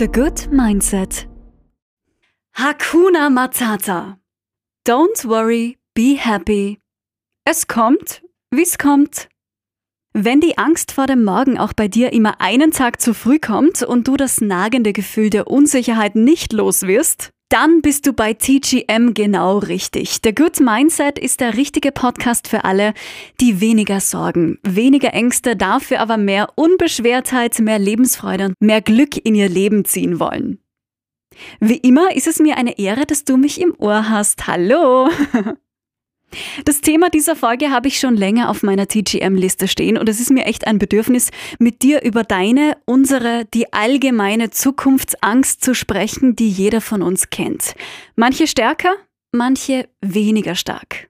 The Good Mindset. Hakuna Matata. Don't worry, be happy. Es kommt, wie's kommt. Wenn die Angst vor dem Morgen auch bei dir immer einen Tag zu früh kommt und du das nagende Gefühl der Unsicherheit nicht los wirst, dann bist du bei TGM genau richtig. The Good Mindset ist der richtige Podcast für alle, die weniger Sorgen, weniger Ängste, dafür aber mehr Unbeschwertheit, mehr Lebensfreude und mehr Glück in ihr Leben ziehen wollen. Wie immer ist es mir eine Ehre, dass du mich im Ohr hast. Hallo! Das Thema dieser Folge habe ich schon länger auf meiner TGM-Liste stehen und es ist mir echt ein Bedürfnis, mit dir über deine, unsere, die allgemeine Zukunftsangst zu sprechen, die jeder von uns kennt. Manche stärker, manche weniger stark.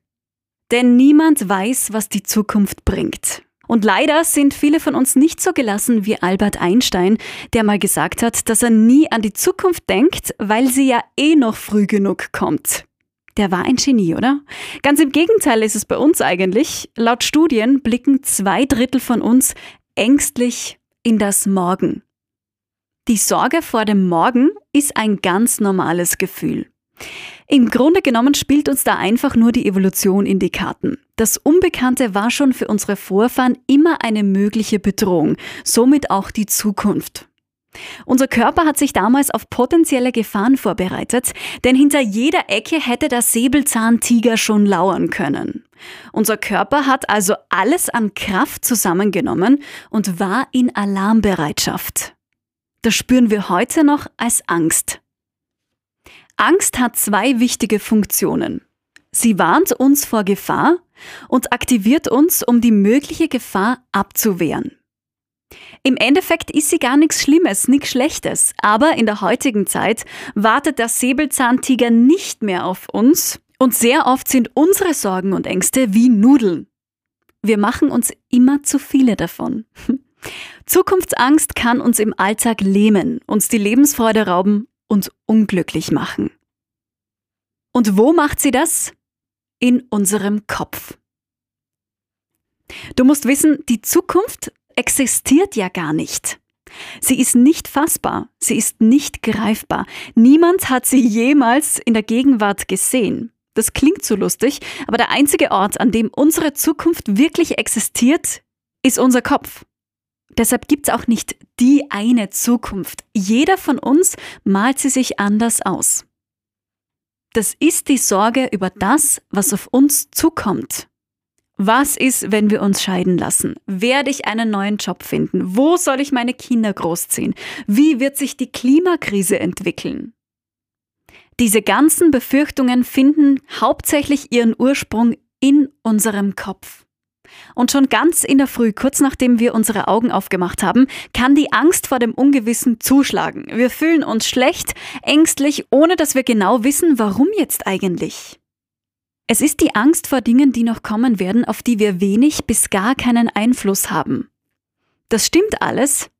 Denn niemand weiß, was die Zukunft bringt. Und leider sind viele von uns nicht so gelassen wie Albert Einstein, der mal gesagt hat, dass er nie an die Zukunft denkt, weil sie ja eh noch früh genug kommt. Der war ein Genie, oder? Ganz im Gegenteil ist es bei uns eigentlich. Laut Studien blicken zwei Drittel von uns ängstlich in das Morgen. Die Sorge vor dem Morgen ist ein ganz normales Gefühl. Im Grunde genommen spielt uns da einfach nur die Evolution in die Karten. Das Unbekannte war schon für unsere Vorfahren immer eine mögliche Bedrohung, somit auch die Zukunft. Unser Körper hat sich damals auf potenzielle Gefahren vorbereitet, denn hinter jeder Ecke hätte der Säbelzahntiger schon lauern können. Unser Körper hat also alles an Kraft zusammengenommen und war in Alarmbereitschaft. Das spüren wir heute noch als Angst. Angst hat zwei wichtige Funktionen. Sie warnt uns vor Gefahr und aktiviert uns, um die mögliche Gefahr abzuwehren. Im Endeffekt ist sie gar nichts Schlimmes, nichts Schlechtes. Aber in der heutigen Zeit wartet der Säbelzahntiger nicht mehr auf uns. Und sehr oft sind unsere Sorgen und Ängste wie Nudeln. Wir machen uns immer zu viele davon. Zukunftsangst kann uns im Alltag lähmen, uns die Lebensfreude rauben und unglücklich machen. Und wo macht sie das? In unserem Kopf. Du musst wissen, die Zukunft existiert ja gar nicht. Sie ist nicht fassbar, sie ist nicht greifbar. Niemand hat sie jemals in der Gegenwart gesehen. Das klingt so lustig, aber der einzige Ort, an dem unsere Zukunft wirklich existiert, ist unser Kopf. Deshalb gibt es auch nicht die eine Zukunft. Jeder von uns malt sie sich anders aus. Das ist die Sorge über das, was auf uns zukommt. Was ist, wenn wir uns scheiden lassen? Werde ich einen neuen Job finden? Wo soll ich meine Kinder großziehen? Wie wird sich die Klimakrise entwickeln? Diese ganzen Befürchtungen finden hauptsächlich ihren Ursprung in unserem Kopf. Und schon ganz in der Früh, kurz nachdem wir unsere Augen aufgemacht haben, kann die Angst vor dem Ungewissen zuschlagen. Wir fühlen uns schlecht, ängstlich, ohne dass wir genau wissen, warum jetzt eigentlich. Es ist die Angst vor Dingen, die noch kommen werden, auf die wir wenig bis gar keinen Einfluss haben. Das stimmt alles,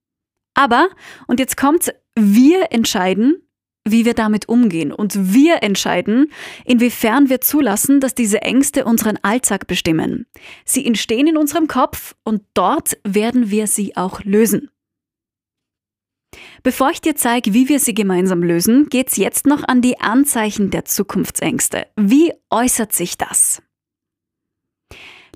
aber, und jetzt kommt's, wir entscheiden, wie wir damit umgehen. Und wir entscheiden, inwiefern wir zulassen, dass diese Ängste unseren Alltag bestimmen. Sie entstehen in unserem Kopf und dort werden wir sie auch lösen. Bevor ich dir zeige, wie wir sie gemeinsam lösen, geht's jetzt noch an die Anzeichen der Zukunftsängste. Wie äußert sich das?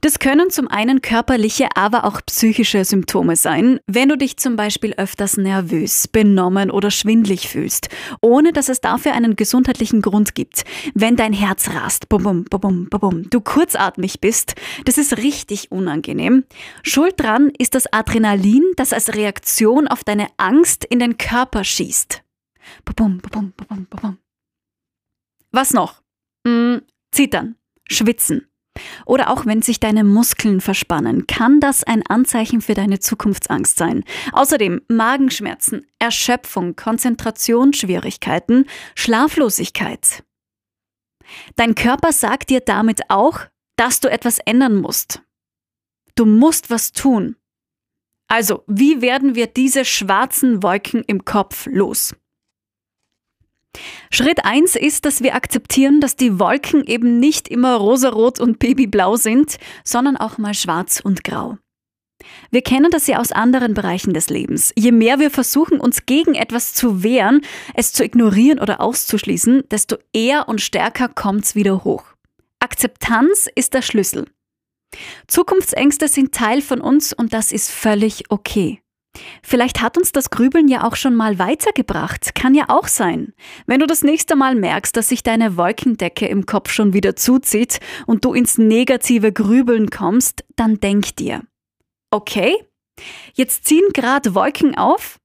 Das können zum einen körperliche, aber auch psychische Symptome sein, wenn du dich zum Beispiel öfters nervös, benommen oder schwindlig fühlst, ohne dass es dafür einen gesundheitlichen Grund gibt. Wenn dein Herz rast, bum, bum, bum, bum, du kurzatmig bist, das ist richtig unangenehm. Schuld dran ist das Adrenalin, das als Reaktion auf deine Angst in den Körper schießt. Bum, bum, bum, bum, Was noch? Hm, zittern, schwitzen oder auch wenn sich deine Muskeln verspannen, kann das ein Anzeichen für deine Zukunftsangst sein. Außerdem Magenschmerzen, Erschöpfung, Konzentrationsschwierigkeiten, Schlaflosigkeit. Dein Körper sagt dir damit auch, dass du etwas ändern musst. Du musst was tun. Also, wie werden wir diese schwarzen Wolken im Kopf los? Schritt 1 ist, dass wir akzeptieren, dass die Wolken eben nicht immer rosarot und babyblau sind, sondern auch mal schwarz und grau. Wir kennen das ja aus anderen Bereichen des Lebens. Je mehr wir versuchen, uns gegen etwas zu wehren, es zu ignorieren oder auszuschließen, desto eher und stärker kommt's wieder hoch. Akzeptanz ist der Schlüssel. Zukunftsängste sind Teil von uns und das ist völlig okay. Vielleicht hat uns das Grübeln ja auch schon mal weitergebracht. Kann ja auch sein. Wenn du das nächste Mal merkst, dass sich deine Wolkendecke im Kopf schon wieder zuzieht und du ins negative Grübeln kommst, dann denk dir. Okay, jetzt ziehen gerade Wolken auf,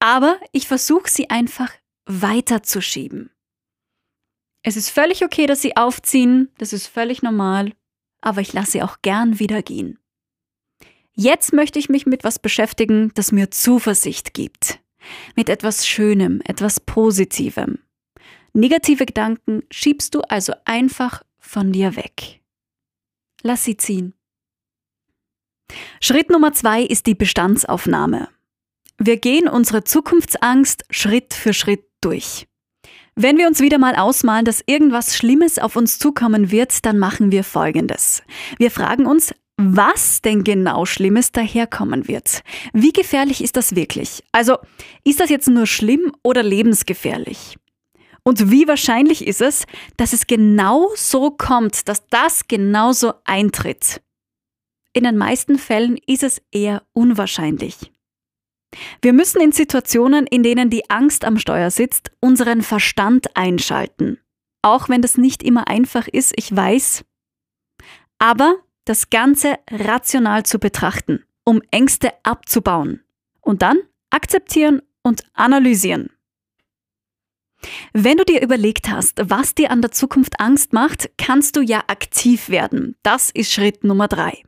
aber ich versuche sie einfach weiterzuschieben. Es ist völlig okay, dass sie aufziehen, das ist völlig normal, aber ich lasse sie auch gern wieder gehen. Jetzt möchte ich mich mit was beschäftigen, das mir Zuversicht gibt. Mit etwas Schönem, etwas Positivem. Negative Gedanken schiebst du also einfach von dir weg. Lass sie ziehen. Schritt Nummer zwei ist die Bestandsaufnahme. Wir gehen unsere Zukunftsangst Schritt für Schritt durch. Wenn wir uns wieder mal ausmalen, dass irgendwas Schlimmes auf uns zukommen wird, dann machen wir Folgendes. Wir fragen uns, was denn genau Schlimmes daherkommen wird. Wie gefährlich ist das wirklich? Also, ist das jetzt nur schlimm oder lebensgefährlich? Und wie wahrscheinlich ist es, dass es genau so kommt, dass das genauso eintritt? In den meisten Fällen ist es eher unwahrscheinlich. Wir müssen in Situationen, in denen die Angst am Steuer sitzt, unseren Verstand einschalten. Auch wenn das nicht immer einfach ist, ich weiß. Aber das Ganze rational zu betrachten, um Ängste abzubauen. Und dann akzeptieren und analysieren. Wenn du dir überlegt hast, was dir an der Zukunft Angst macht, kannst du ja aktiv werden. Das ist Schritt Nummer drei.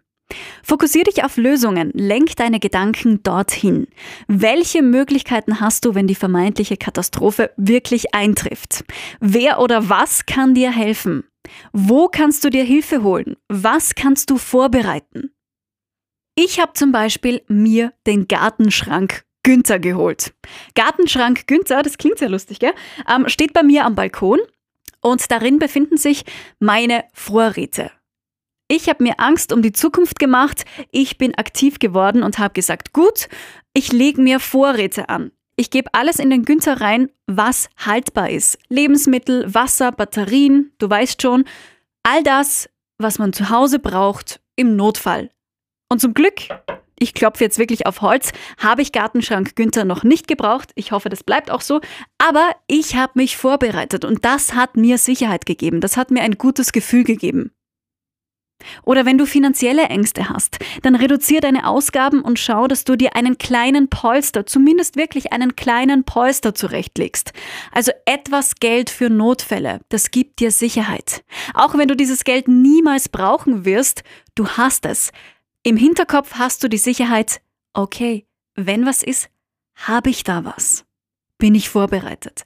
Fokussier dich auf Lösungen, lenk deine Gedanken dorthin. Welche Möglichkeiten hast du, wenn die vermeintliche Katastrophe wirklich eintrifft? Wer oder was kann dir helfen? Wo kannst du dir Hilfe holen? Was kannst du vorbereiten? Ich habe zum Beispiel mir den Gartenschrank Günther geholt. Gartenschrank Günther, das klingt sehr lustig, gell? Ähm, steht bei mir am Balkon und darin befinden sich meine Vorräte. Ich habe mir Angst um die Zukunft gemacht, ich bin aktiv geworden und habe gesagt, gut, ich lege mir Vorräte an. Ich gebe alles in den Günther rein, was haltbar ist. Lebensmittel, Wasser, Batterien, du weißt schon, all das, was man zu Hause braucht im Notfall. Und zum Glück, ich klopfe jetzt wirklich auf Holz, habe ich Gartenschrank Günther noch nicht gebraucht. Ich hoffe, das bleibt auch so. Aber ich habe mich vorbereitet und das hat mir Sicherheit gegeben. Das hat mir ein gutes Gefühl gegeben. Oder wenn du finanzielle Ängste hast, dann reduziere deine Ausgaben und schau, dass du dir einen kleinen Polster, zumindest wirklich einen kleinen Polster zurechtlegst. Also etwas Geld für Notfälle, das gibt dir Sicherheit. Auch wenn du dieses Geld niemals brauchen wirst, du hast es. Im Hinterkopf hast du die Sicherheit, okay, wenn was ist, habe ich da was. Bin ich vorbereitet.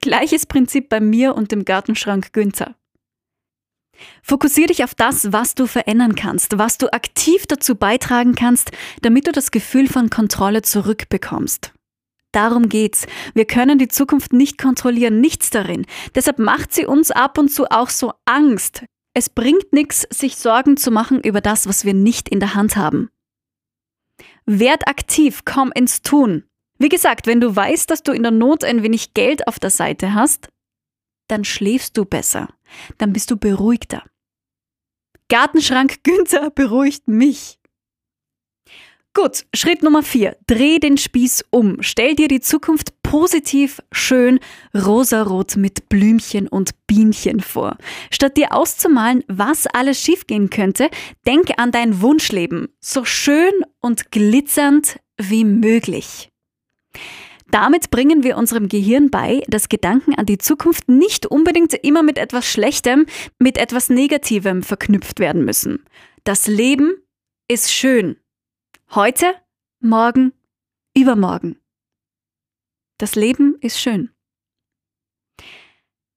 Gleiches Prinzip bei mir und dem Gartenschrank Günther. Fokussiere dich auf das, was du verändern kannst, was du aktiv dazu beitragen kannst, damit du das Gefühl von Kontrolle zurückbekommst. Darum geht's. Wir können die Zukunft nicht kontrollieren, nichts darin. Deshalb macht sie uns ab und zu auch so Angst. Es bringt nichts, sich Sorgen zu machen über das, was wir nicht in der Hand haben. Werd aktiv, komm ins Tun. Wie gesagt, wenn du weißt, dass du in der Not ein wenig Geld auf der Seite hast, dann schläfst du besser dann bist du beruhigter. Gartenschrank Günther beruhigt mich. Gut, Schritt Nummer 4. Dreh den Spieß um. Stell dir die Zukunft positiv, schön, rosarot mit Blümchen und Bienchen vor. Statt dir auszumalen, was alles schiefgehen könnte, denk an dein Wunschleben. So schön und glitzernd wie möglich. Damit bringen wir unserem Gehirn bei, dass Gedanken an die Zukunft nicht unbedingt immer mit etwas Schlechtem, mit etwas Negativem verknüpft werden müssen. Das Leben ist schön. Heute, morgen, übermorgen. Das Leben ist schön.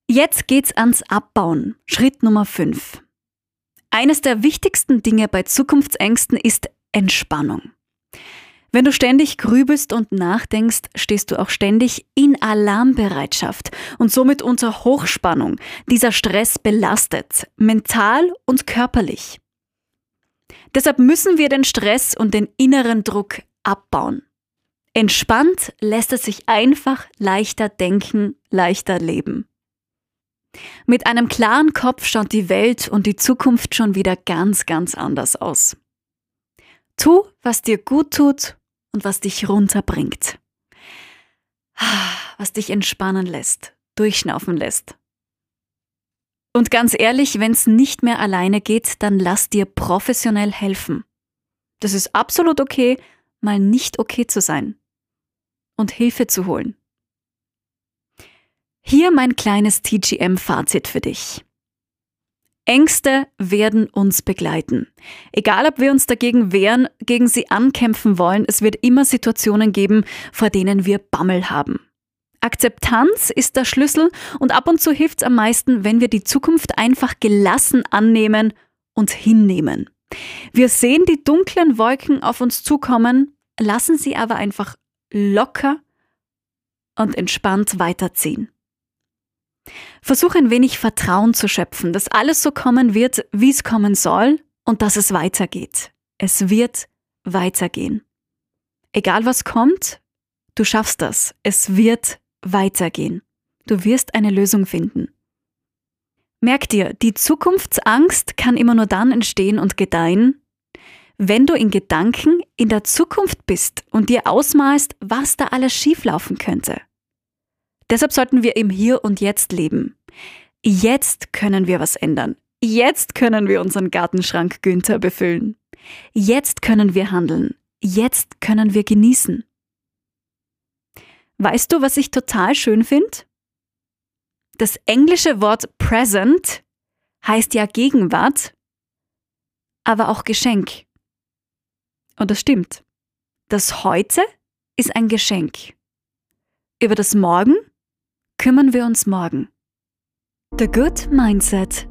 Jetzt geht's ans Abbauen. Schritt Nummer 5. Eines der wichtigsten Dinge bei Zukunftsängsten ist Entspannung. Wenn du ständig grübelst und nachdenkst, stehst du auch ständig in Alarmbereitschaft und somit unter Hochspannung. Dieser Stress belastet, mental und körperlich. Deshalb müssen wir den Stress und den inneren Druck abbauen. Entspannt lässt es sich einfach leichter denken, leichter leben. Mit einem klaren Kopf schaut die Welt und die Zukunft schon wieder ganz, ganz anders aus. Tu, was dir gut tut und was dich runterbringt. Was dich entspannen lässt, durchschnaufen lässt. Und ganz ehrlich, wenn es nicht mehr alleine geht, dann lass dir professionell helfen. Das ist absolut okay, mal nicht okay zu sein. Und Hilfe zu holen. Hier mein kleines TGM-Fazit für dich. Ängste werden uns begleiten. Egal, ob wir uns dagegen wehren, gegen sie ankämpfen wollen, es wird immer Situationen geben, vor denen wir Bammel haben. Akzeptanz ist der Schlüssel und ab und zu hilft es am meisten, wenn wir die Zukunft einfach gelassen annehmen und hinnehmen. Wir sehen die dunklen Wolken auf uns zukommen, lassen sie aber einfach locker und entspannt weiterziehen. Versuch ein wenig Vertrauen zu schöpfen, dass alles so kommen wird, wie es kommen soll und dass es weitergeht. Es wird weitergehen. Egal was kommt, du schaffst das. Es wird weitergehen. Du wirst eine Lösung finden. Merk dir, die Zukunftsangst kann immer nur dann entstehen und gedeihen, wenn du in Gedanken in der Zukunft bist und dir ausmalst, was da alles schieflaufen könnte. Deshalb sollten wir im Hier und Jetzt leben. Jetzt können wir was ändern. Jetzt können wir unseren Gartenschrank Günther befüllen. Jetzt können wir handeln. Jetzt können wir genießen. Weißt du, was ich total schön finde? Das englische Wort present heißt ja Gegenwart, aber auch Geschenk. Und das stimmt. Das Heute ist ein Geschenk. Über das Morgen kümmern wir uns morgen. The Good Mindset